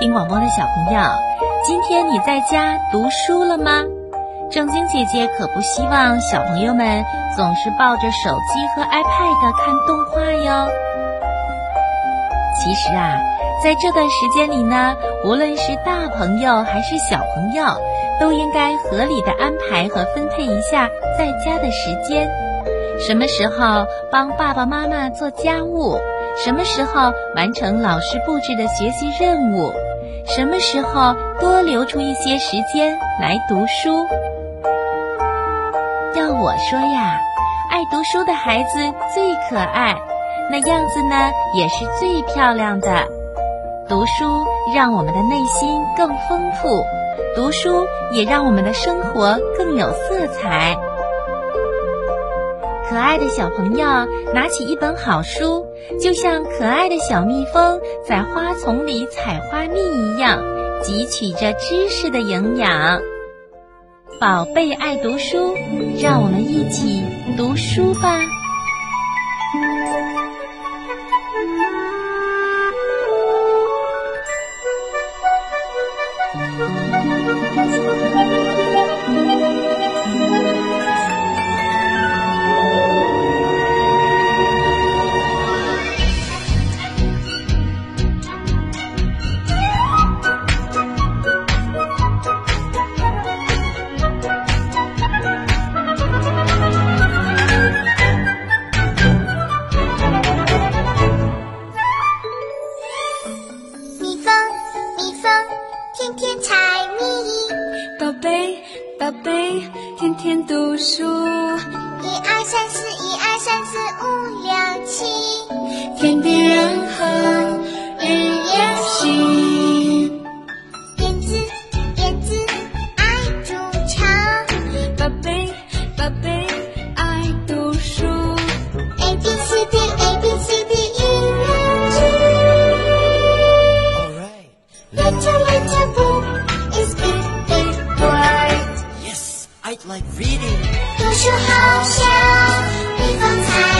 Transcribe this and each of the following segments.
听广播的小朋友，今天你在家读书了吗？正晶姐姐可不希望小朋友们总是抱着手机和 iPad 看动画哟。其实啊，在这段时间里呢，无论是大朋友还是小朋友，都应该合理的安排和分配一下在家的时间。什么时候帮爸爸妈妈做家务？什么时候完成老师布置的学习任务？什么时候多留出一些时间来读书？要我说呀，爱读书的孩子最可爱，那样子呢也是最漂亮的。读书让我们的内心更丰富，读书也让我们的生活更有色彩。可爱的小朋友拿起一本好书，就像可爱的小蜜蜂在花丛里采花蜜一样，汲取着知识的营养。宝贝爱读书，让我们一起读书吧。杯，天天读书。一二三四。I'd like reading. 有时候想，你放在。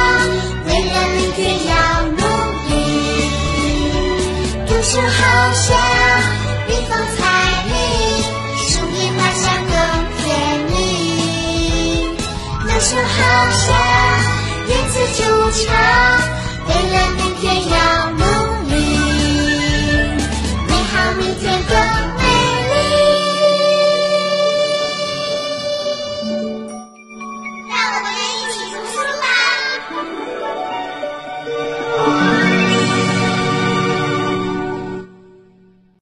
为了明天要